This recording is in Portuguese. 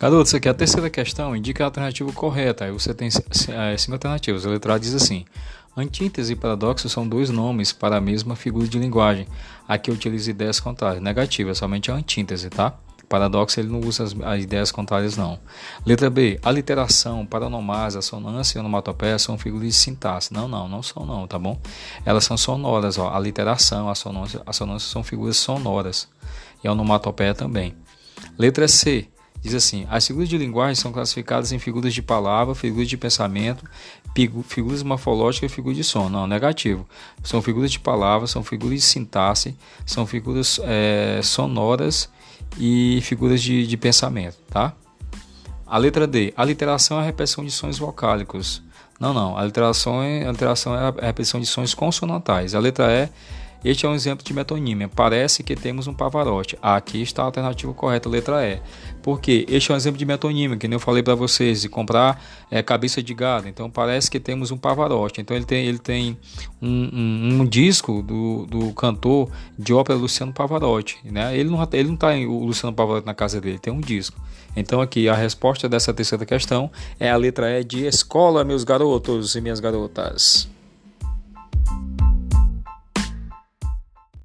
Garotos, aqui é a terceira questão indica a alternativa correta. Aí você tem é, cinco alternativas. A letra A diz assim: Antítese e paradoxo são dois nomes para a mesma figura de linguagem. Aqui eu utilizo ideias contrárias. Negativa, somente a antítese, tá? Paradoxo ele não usa as, as, ideias contrárias, não. Letra B. Aliteração, paranomase, assonância e onomatopeia são figuras de sintaxe. Não, não, não são não, tá bom? Elas são sonoras, ó. Aliteração, assonância, assonância são figuras sonoras. E a onomatopeia também. Letra C. Diz assim: as figuras de linguagem são classificadas em figuras de palavra, figuras de pensamento, figuras morfológicas e figuras de som. Não, negativo. São figuras de palavra, são figuras de sintaxe, são figuras é, sonoras e figuras de, de pensamento, tá? A letra D. A literação é a repetição de sons vocálicos. Não, não. A literação é, a literação é a repetição de sons consonantais. A letra E este é um exemplo de metonímia. Parece que temos um Pavarotti. Aqui está a alternativa correta, letra E. Porque este é um exemplo de metonímia, que nem eu falei para vocês, de comprar é, cabeça de gado. Então parece que temos um Pavarotti. Então ele tem, ele tem um, um, um disco do, do cantor de ópera Luciano Pavarotti. Né? Ele não ele não está o Luciano Pavarotti na casa dele, tem um disco. Então aqui a resposta dessa terceira questão é a letra E de escola, meus garotos e minhas garotas.